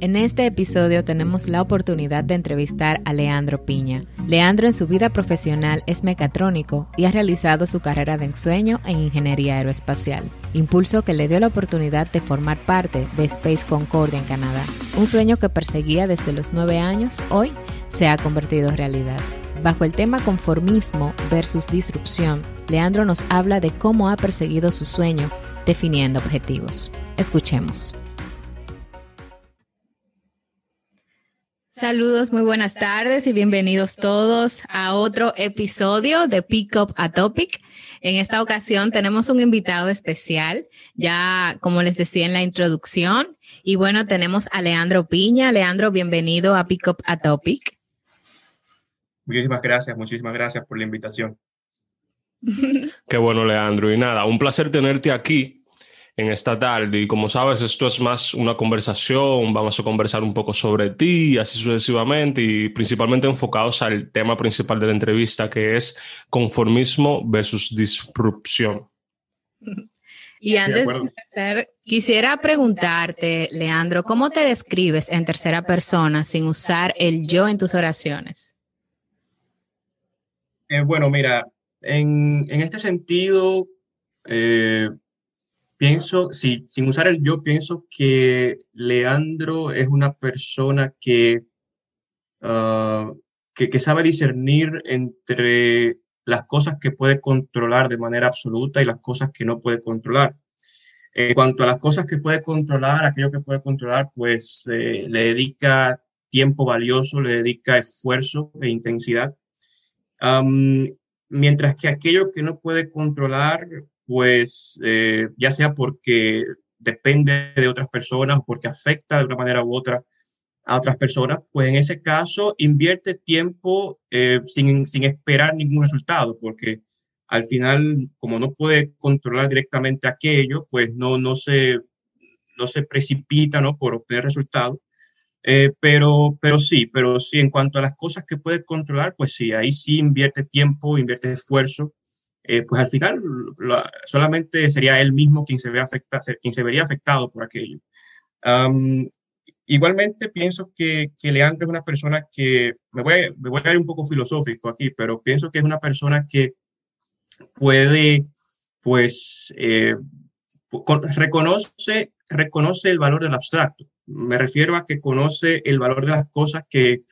En este episodio tenemos la oportunidad de entrevistar a Leandro Piña. Leandro en su vida profesional es mecatrónico y ha realizado su carrera de ensueño en ingeniería aeroespacial, impulso que le dio la oportunidad de formar parte de Space Concordia en Canadá. Un sueño que perseguía desde los nueve años, hoy se ha convertido en realidad. Bajo el tema conformismo versus disrupción, Leandro nos habla de cómo ha perseguido su sueño definiendo objetivos. Escuchemos. Saludos, muy buenas tardes y bienvenidos todos a otro episodio de Pick Up a Topic. En esta ocasión tenemos un invitado especial, ya como les decía en la introducción, y bueno, tenemos a Leandro Piña. Leandro, bienvenido a Pick Up a Topic. Muchísimas gracias, muchísimas gracias por la invitación. Qué bueno, Leandro. Y nada, un placer tenerte aquí en esta tarde. Y como sabes, esto es más una conversación, vamos a conversar un poco sobre ti y así sucesivamente, y principalmente enfocados al tema principal de la entrevista, que es conformismo versus disrupción. Y antes de, empezar, quisiera preguntarte, Leandro, ¿cómo te describes en tercera persona sin usar el yo en tus oraciones? Eh, bueno, mira, en, en este sentido, eh, Pienso, sí, sin usar el yo, pienso que Leandro es una persona que, ah, que, sabe discernir entre las cosas que puede controlar de manera absoluta y las cosas que no puede controlar. En cuanto a las cosas que puede controlar, aquello que puede controlar, pues eh, le dedica tiempo valioso, le dedica esfuerzo e intensidad. mientras que aquello que no puede controlar, pues eh, ya sea porque depende de otras personas o porque afecta de una manera u otra a otras personas, pues en ese caso invierte tiempo eh, sin, sin, esperar ningún resultado, porque al final, como no puede controlar directamente aquello, pues no, no, se, no se precipita ¿no? por obtener resultados. Eh, pero, pero sí, pero sí, en cuanto a las cosas que puede controlar, pues sí, ahí sí invierte tiempo, invierte esfuerzo eh, pues al final solamente sería él mismo quien se, ve afecta, quien se vería afectado por aquello. igualmente pienso que, que, Leandro es una persona que, me voy, me voy a ir un poco filosófico aquí, pero pienso que es una persona que puede, pues, eh, reconoce, reconoce el valor del abstracto. Me refiero a que conoce el valor de las cosas que,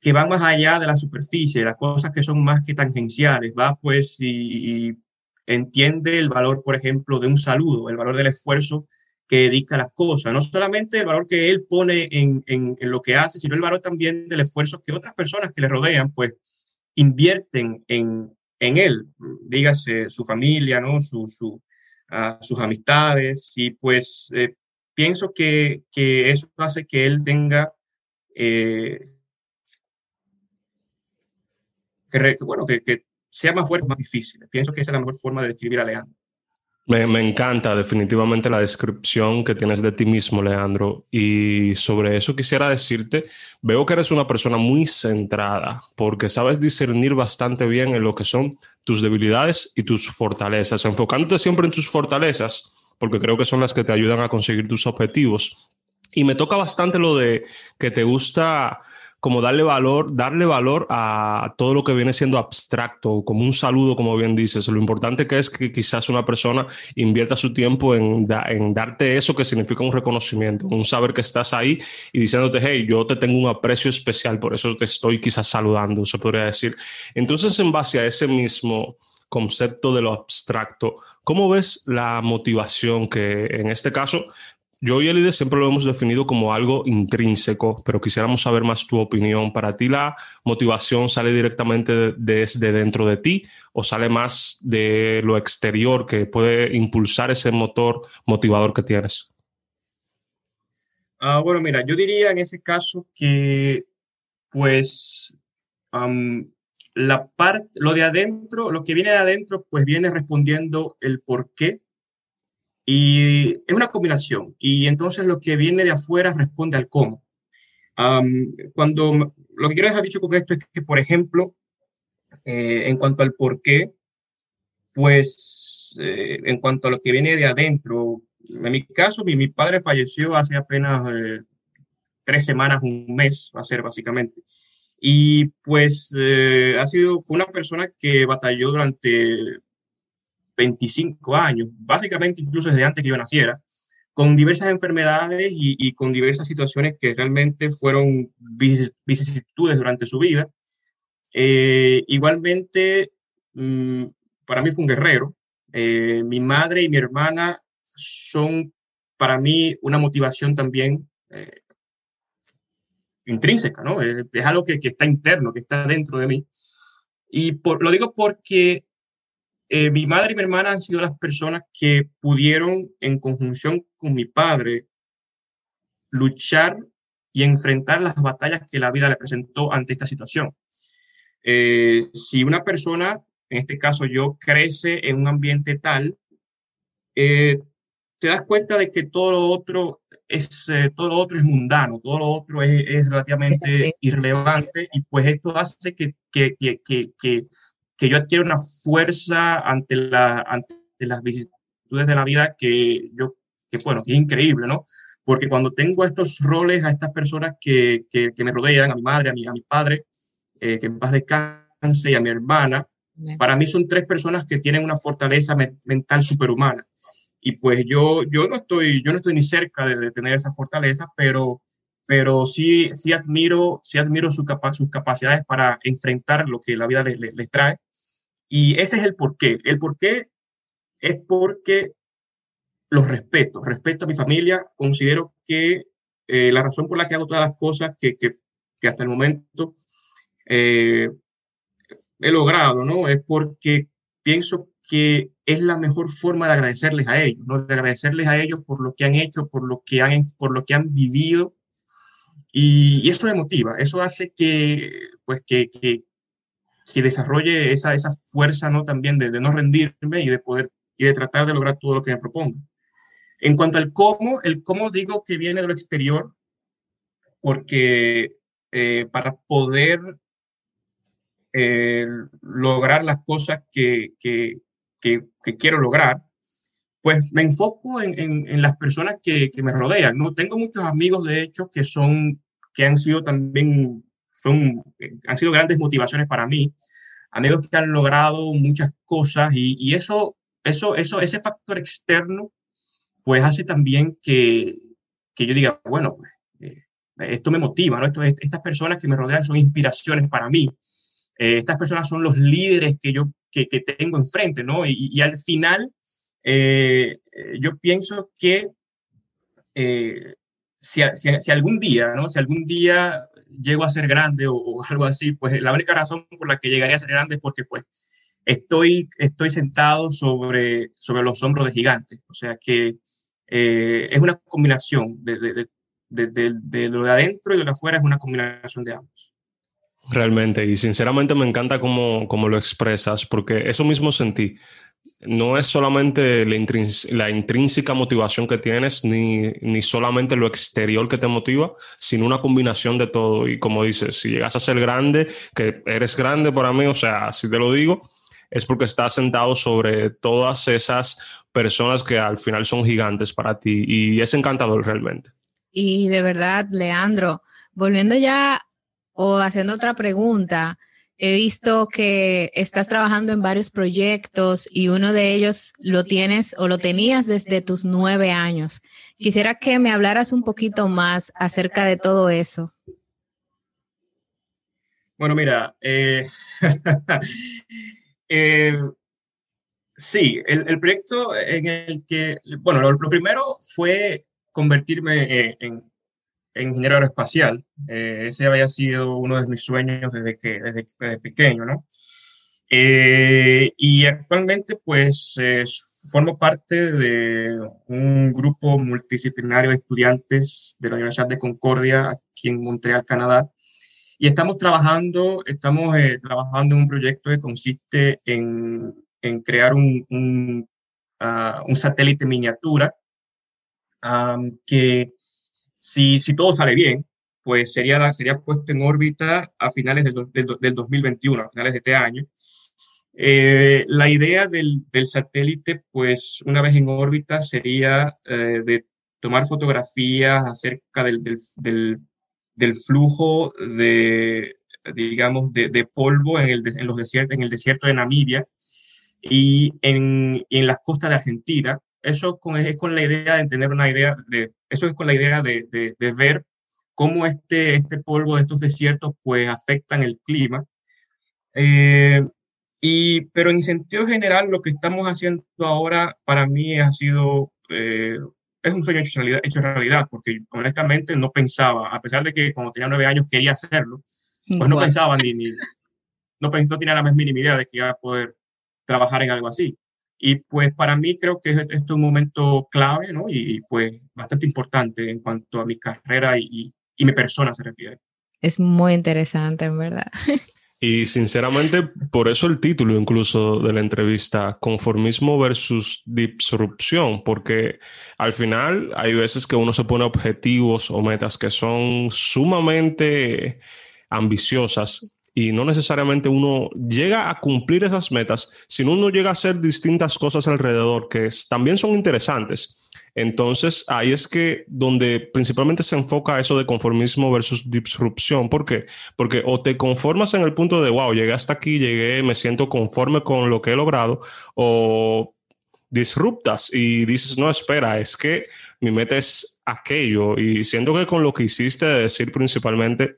que van más allá de la superficie, las cosas que son más que tangenciales, va pues y, entiende el valor, por ejemplo, de un saludo, el valor del esfuerzo que dedica a las cosas, no solamente el valor que él pone en, en, lo que hace, sino el valor también del esfuerzo que otras personas que le rodean, pues invierten en, en él, dígase su familia, ¿no? Su, su, sus amistades, y pues eh, pienso que, que, eso hace que él tenga eh, que, bueno, que, sea más fuerte, más difícil. Pienso que esa es la mejor forma de describir a Leandro. Me, me, encanta definitivamente la descripción que tienes de ti mismo, Leandro. Y sobre eso quisiera decirte, veo que eres una persona muy centrada porque sabes discernir bastante bien en lo que son tus debilidades y tus fortalezas, enfocándote siempre en tus fortalezas, porque creo que son las que te ayudan a conseguir tus objetivos. Y me toca bastante lo de que te gusta como darle valor, darle valor a todo lo que viene siendo abstracto, como un saludo, como bien dices. Lo importante que es que quizás una persona invierta su tiempo en, en darte eso que significa un reconocimiento, un saber que estás ahí y diciéndote, hey, yo te tengo un aprecio especial, por eso te estoy quizás saludando, se podría decir. Entonces, en base a ese mismo concepto de lo abstracto, ¿cómo ves la motivación que en este caso yo y Elide siempre lo hemos definido como algo intrínseco, pero quisiéramos saber más tu opinión. ¿Para ti la motivación sale directamente desde dentro de ti o sale más de lo exterior que puede impulsar ese motor motivador que tienes? Ah, bueno, mira, yo diría en ese caso que, pues, la parte, lo de adentro, lo que viene de adentro, pues viene respondiendo el por qué y es una combinación. Y entonces lo que viene de afuera responde al cómo. cuando lo que quiero dejar dicho con esto es que, por ejemplo, eh, en cuanto al por qué, pues eh, en cuanto a lo que viene de adentro, en mi caso, mi, mi padre falleció hace apenas eh, tres semanas, un mes, va a ser básicamente. Y pues eh, ha sido, fue una persona que batalló durante 25 años, básicamente incluso desde antes que yo naciera, con diversas enfermedades y, con diversas situaciones que realmente fueron vicisitudes durante su vida. Eh, igualmente, mm, para mí fue un guerrero. Eh, mi madre y mi hermana son para mí una motivación también eh, intrínseca, ¿no? Es, algo que, que, está interno, que está dentro de mí. Y por, lo digo porque eh, mi madre y mi hermana han sido las personas que pudieron, en conjunción con mi padre, luchar y enfrentar las batallas que la vida le presentó ante esta situación. Eh, si una persona, en este caso yo, crece en un ambiente tal, eh, te das cuenta de que todo lo otro es, todo lo otro es mundano, todo lo otro es, es relativamente irrelevante y pues esto hace que, que, que, que que yo adquiero una fuerza ante, la, ante las vicisitudes de la vida que yo, que bueno, que es increíble, ¿no? Porque cuando tengo estos roles a estas personas que, que, me rodean, a mi madre, a mi, a mi padre, eh, que en paz descanse, y a mi hermana, para mí son tres personas que tienen una fortaleza mental superhumana. Y pues yo, yo, no, estoy, yo no estoy ni cerca de, tener esa fortaleza, pero, pero sí, sí admiro, sí admiro su capa sus capacidades para enfrentar lo que la vida les, les trae y ese es el porqué. El porqué es porque los respeto, respeto a mi familia, considero que eh, la razón por la que hago todas las cosas que, que, que hasta el momento eh, he logrado, ¿no? Es porque pienso que es la mejor forma de agradecerles a ellos, ¿no? De agradecerles a ellos por lo que han hecho, por lo que han, por lo que han vivido. Y, y eso me motiva, eso hace que, pues, que, que, que desarrolle esa, esa fuerza ¿no? también de, de, no rendirme y de poder y de tratar de lograr todo lo que me proponga. En cuanto al cómo, el cómo digo que viene de lo exterior, porque eh, para poder eh, lograr las cosas que, que, que, que, quiero lograr, pues me enfoco en, en, en las personas que, me rodean. ¿no? Tengo muchos amigos, de hecho, que, son, que han sido también son, eh, han sido grandes motivaciones para mí, amigos que han logrado muchas cosas y, y eso, eso, eso, ese factor externo, pues hace también que, que yo diga, bueno, pues eh, esto me motiva, ¿no? Esto, estas personas que me rodean son inspiraciones para mí. Eh, estas personas son los líderes que yo que, que tengo enfrente, ¿no? Y, y al final, yo pienso que si, si, si, algún día, ¿no? Si algún día llego a ser grande o, algo así, pues la única razón por la que llegaría a ser grande es porque pues estoy, estoy sentado sobre, sobre los hombros de gigantes. O sea que eh, es una combinación de, de, de, de, lo de adentro y de lo de afuera, es una combinación de ambos. Realmente, y sinceramente me encanta cómo, cómo lo expresas, porque eso mismo sentí no es solamente la, intrínseca motivación que tienes, ni, ni, solamente lo exterior que te motiva, sino una combinación de todo. Y como dices, si llegas a ser grande, que eres grande para mí, o sea, si te lo digo, es porque estás sentado sobre todas esas personas que al final son gigantes para ti. Y es encantador realmente. Y de verdad, Leandro, volviendo ya o haciendo otra pregunta, He visto que estás trabajando en varios proyectos y uno de ellos lo tienes o lo tenías desde tus nueve años. Quisiera que me hablaras un poquito más acerca de todo eso. Bueno, mira, eh, eh, sí, el, proyecto en el que, bueno, lo, primero fue convertirme eh, en, ingeniero aeroespacial. Eh, ese había sido uno de mis sueños desde que desde, pequeño, ¿no? Eh, y actualmente, pues, formo parte de un grupo multidisciplinario de estudiantes de la Universidad de Concordia aquí en Montreal, Canadá. Y estamos trabajando, estamos eh, trabajando en un proyecto que consiste en, en crear un, un, uh, un satélite miniatura um, que si, todo sale bien, pues sería, sería puesto en órbita a finales del, del, 2021, a finales de este año. Eh, la idea del, satélite, pues una vez en órbita, sería eh, de tomar fotografías acerca del, flujo de, digamos, de, polvo en el, los desiertos, en el desierto de Namibia y en, en las costas de Argentina. Eso con, es con la idea de tener una idea de, eso es con la idea de, de, ver cómo este, este polvo de estos desiertos pues afectan el clima. Eh, y, pero en sentido general, lo que estamos haciendo ahora para mí ha sido, eh, es un sueño hecho realidad, hecho realidad, porque honestamente no pensaba, a pesar de que cuando tenía nueve años quería hacerlo, pues no pensaba ni, ni no, no tenía la más mínima idea de que iba a poder trabajar en algo así. Y pues para mí creo que esto es un momento clave, ¿no? Y, pues bastante importante en cuanto a mi carrera y, y, mi persona se refiere. Es muy interesante, en verdad. Y sinceramente, por eso el título incluso de la entrevista, conformismo versus disrupción, porque al final hay veces que uno se pone objetivos o metas que son sumamente ambiciosas y no necesariamente uno llega a cumplir esas metas, sino uno llega a hacer distintas cosas alrededor que también son interesantes. Entonces, ahí es que donde principalmente se enfoca eso de conformismo versus disrupción. ¿Por qué? Porque o te conformas en el punto de, wow, llegué hasta aquí, llegué, me siento conforme con lo que he logrado, o disruptas y dices, no, espera, es que mi meta es aquello. Y siento que con lo que hiciste de decir principalmente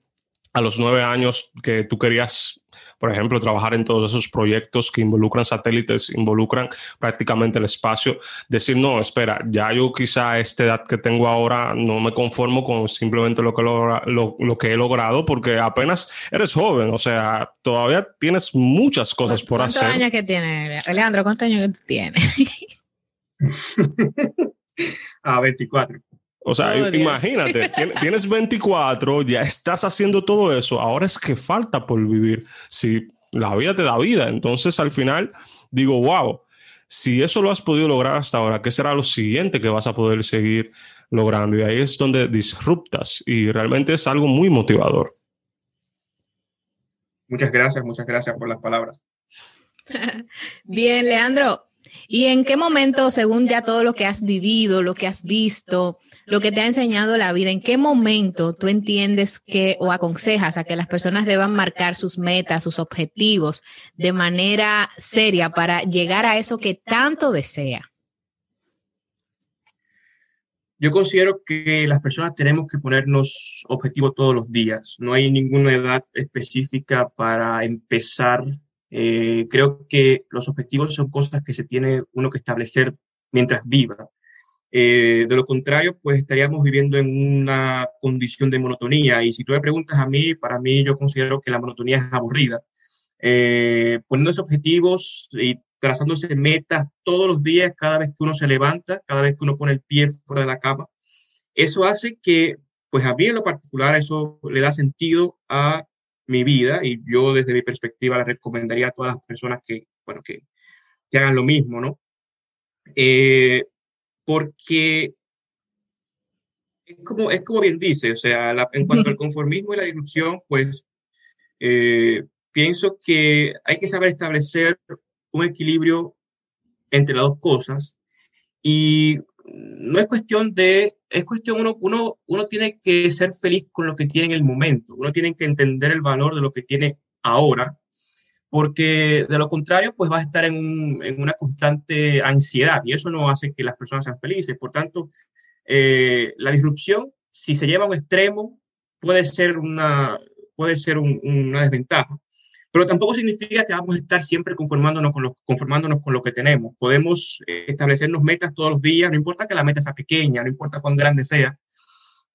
a los nueve años que tú querías, por ejemplo, trabajar en todos esos proyectos que involucran satélites, involucran prácticamente el espacio, decir, no, espera, ya yo quizá a esta edad que tengo ahora no me conformo con simplemente lo que, lo, que he logrado porque apenas eres joven, o sea, todavía tienes muchas cosas por hacer. ¿Cuántos años que tienes, Alejandro? ¿Cuántos años tienes? a 24. O sea, imagínate, tienes 24, ya estás haciendo todo eso, ahora es que falta por vivir. Si la vida te da vida, entonces al final digo, wow, si eso lo has podido lograr hasta ahora, ¿qué será lo siguiente que vas a poder seguir logrando? Y ahí es donde disruptas y realmente es algo muy motivador. Muchas gracias, muchas gracias por las palabras. Bien, Leandro. ¿Y en qué momento, según ya todo lo que has vivido, lo que has visto, lo que te ha enseñado la vida, ¿en qué momento tú entiendes que o aconsejas a que las personas deban marcar sus metas, sus objetivos de manera seria para llegar a eso que tanto desea? Yo considero que las personas tenemos que ponernos objetivos todos los días. No hay ninguna edad específica para empezar. Eh, creo que los objetivos son cosas que se tiene uno que establecer mientras viva. Eh, de lo contrario, pues estaríamos viviendo en una condición de monotonía. Y si tú me preguntas a mí, para mí yo considero que la monotonía es aburrida. Eh, poniéndose objetivos y trazándose metas todos los días, cada vez que uno se levanta, cada vez que uno pone el pie fuera de la cama, eso hace que, pues a mí en lo particular, eso le da sentido a mi vida y yo desde mi perspectiva le recomendaría a todas las personas que, bueno, que, que hagan lo mismo, ¿no? Eh, porque es como, es como bien dice, o sea, en cuanto al conformismo y la disrupción, pues eh, pienso que hay que saber establecer un equilibrio entre las dos cosas y no es cuestión de, es cuestión, uno, uno, uno tiene que ser feliz con lo que tiene en el momento, uno tiene que entender el valor de lo que tiene ahora porque de lo contrario, pues va a estar en, una constante ansiedad y eso no hace que las personas sean felices. Por tanto, eh, la disrupción, si se lleva a un extremo, puede ser una, puede ser una desventaja, pero tampoco significa que vamos a estar siempre conformándonos con, lo, conformándonos con lo que tenemos. Podemos eh, establecernos metas todos los días, no importa que la meta sea pequeña, no importa cuán grande sea,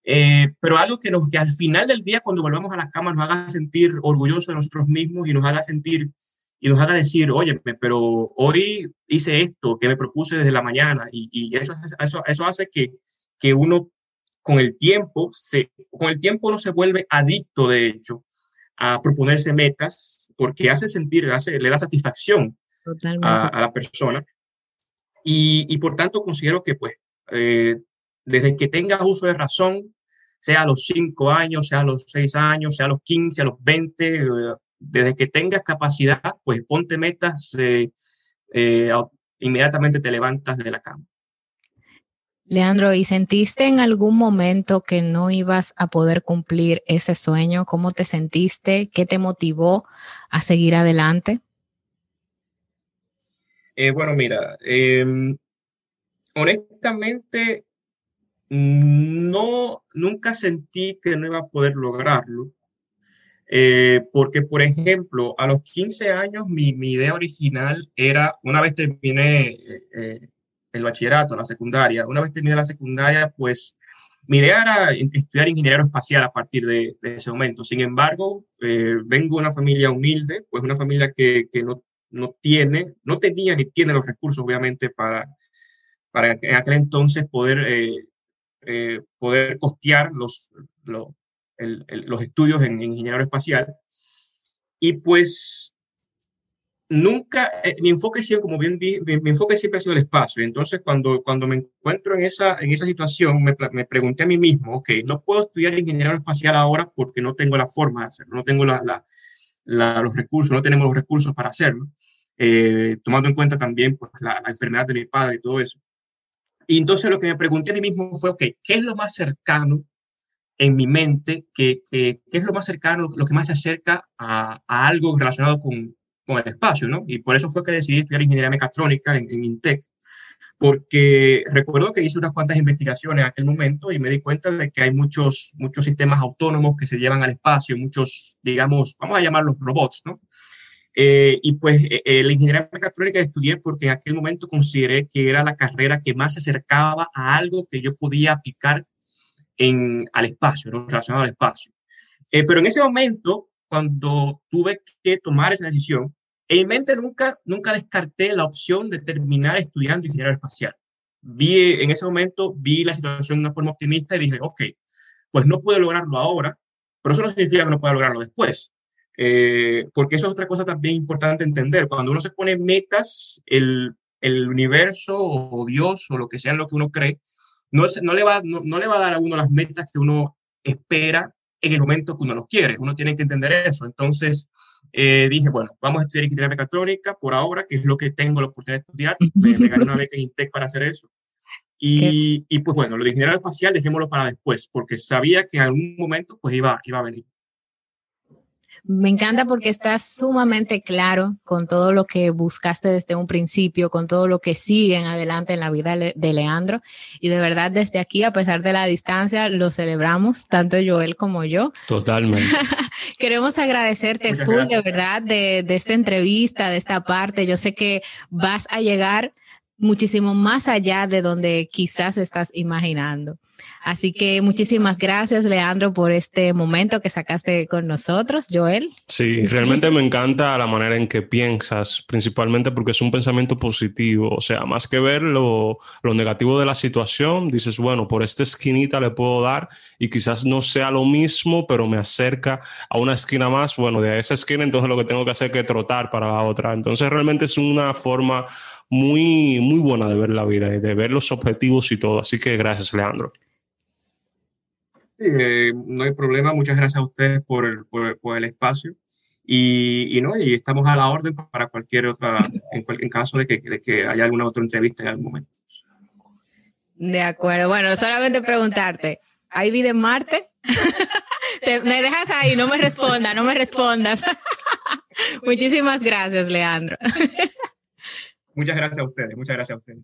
eh, pero algo que, nos, que al final del día, cuando volvamos a la cama, nos haga sentir orgullosos de nosotros mismos y nos haga sentir y nos haga decir, oye, pero hoy hice esto que me propuse desde la mañana y, y eso, eso, eso hace que, que uno con el tiempo, se, con el tiempo uno se vuelve adicto, de hecho, a proponerse metas porque hace sentir, hace, le da satisfacción a, a, la persona. Y, y, por tanto considero que pues eh, desde que tengas uso de razón, sea a los 5 años, sea a los 6 años, sea a los 15, a los 20, eh, desde que tengas capacidad, pues ponte metas, eh, eh, inmediatamente te levantas de la cama. Leandro, ¿y sentiste en algún momento que no ibas a poder cumplir ese sueño? ¿Cómo te sentiste? ¿Qué te motivó a seguir adelante? Eh, bueno, mira, em, honestamente, no, nunca sentí que no iba a poder lograrlo. Eh, porque, por ejemplo, a los 15 años mi, mi idea original era, una vez terminé eh, el bachillerato, la secundaria, una vez terminé la secundaria, pues mi idea era estudiar ingeniería espacial a partir de, ese momento. Sin embargo, eh, vengo de una familia humilde, pues una familia que, que no, no, tiene, no tenía ni tiene los recursos, obviamente, para, para en aquel entonces poder, poder costear los, los los estudios en, ingeniería espacial. Y pues nunca, eh, mi enfoque siempre, como bien dije, mi, enfoque siempre ha sido el espacio. Entonces, cuando, cuando me encuentro en esa, en esa situación, me, me pregunté a mí mismo, ok, no puedo estudiar ingeniería espacial ahora porque no tengo la forma de hacerlo, no tengo la, la, los recursos, no tenemos los recursos para hacerlo, eh, tomando en cuenta también pues, la, enfermedad de mi padre y todo eso. Y entonces lo que me pregunté a mí mismo fue, ok, ¿qué es lo más cercano en mi mente que, que, es lo más cercano, lo que más se acerca a, a algo relacionado con, con, el espacio, ¿no? Y por eso fue que decidí estudiar ingeniería mecatrónica en, en, INTEC, porque recuerdo que hice unas cuantas investigaciones en aquel momento y me di cuenta de que hay muchos, muchos sistemas autónomos que se llevan al espacio, muchos, digamos, vamos a llamarlos robots, ¿no? Eh, y pues eh, eh, la ingeniería mecatrónica estudié porque en aquel momento consideré que era la carrera que más se acercaba a algo que yo podía aplicar en, al espacio, ¿no? relacionado al espacio. Eh, pero en ese momento, cuando tuve que tomar esa decisión, en mente nunca, nunca descarté la opción de terminar estudiando ingeniería espacial. Vi, en ese momento vi la situación de una forma optimista y dije, ok, pues no puedo lograrlo ahora, pero eso no significa que no pueda lograrlo después. Eh, porque eso es otra cosa también importante entender. Cuando uno se pone metas, el, el universo o Dios o lo que sea en lo que uno cree, no, no, le va, no, le va a dar a uno las metas que uno espera en el momento que uno lo quiere. Uno tiene que entender eso. Entonces eh, dije, bueno, vamos a estudiar ingeniería mecatrónica por ahora, que es lo que tengo la oportunidad de estudiar. Me, gané una beca en INTEC para hacer eso. Y, y, pues bueno, lo de ingeniería espacial dejémoslo para después, porque sabía que en algún momento pues iba, iba a venir. Me encanta porque estás sumamente claro con todo lo que buscaste desde un principio, con todo lo que sigue en adelante en la vida de Leandro. Y de verdad, desde aquí, a pesar de la distancia, lo celebramos, tanto Joel como yo. Totalmente. Queremos agradecerte full, de verdad, de, de esta entrevista, de esta parte. Yo sé que vas a llegar muchísimo más allá de donde quizás estás imaginando. Así que muchísimas gracias, Leandro, por este momento que sacaste con nosotros, Joel. Sí, realmente me encanta la manera en que piensas, principalmente porque es un pensamiento positivo. O sea, más que ver lo, lo negativo de la situación, dices, bueno, por esta esquinita le puedo dar y quizás no sea lo mismo, pero me acerca a una esquina más. Bueno, de esa esquina, entonces lo que tengo que hacer es que trotar para la otra. Entonces, realmente es una forma muy, muy buena de ver la vida y de ver los objetivos y todo. Así que gracias, Leandro. Eh, no hay problema. Muchas gracias a ustedes por el, por, el espacio. Y, y, no, y estamos a la orden para cualquier otra, en, en caso de que, de que haya alguna otra entrevista en algún momento. De acuerdo. Bueno, solamente preguntarte, ¿hay vida en Marte? me dejas ahí, no me respondas, no me respondas. Muchísimas gracias, Leandro. Muchas gracias a ustedes, muchas gracias a ustedes.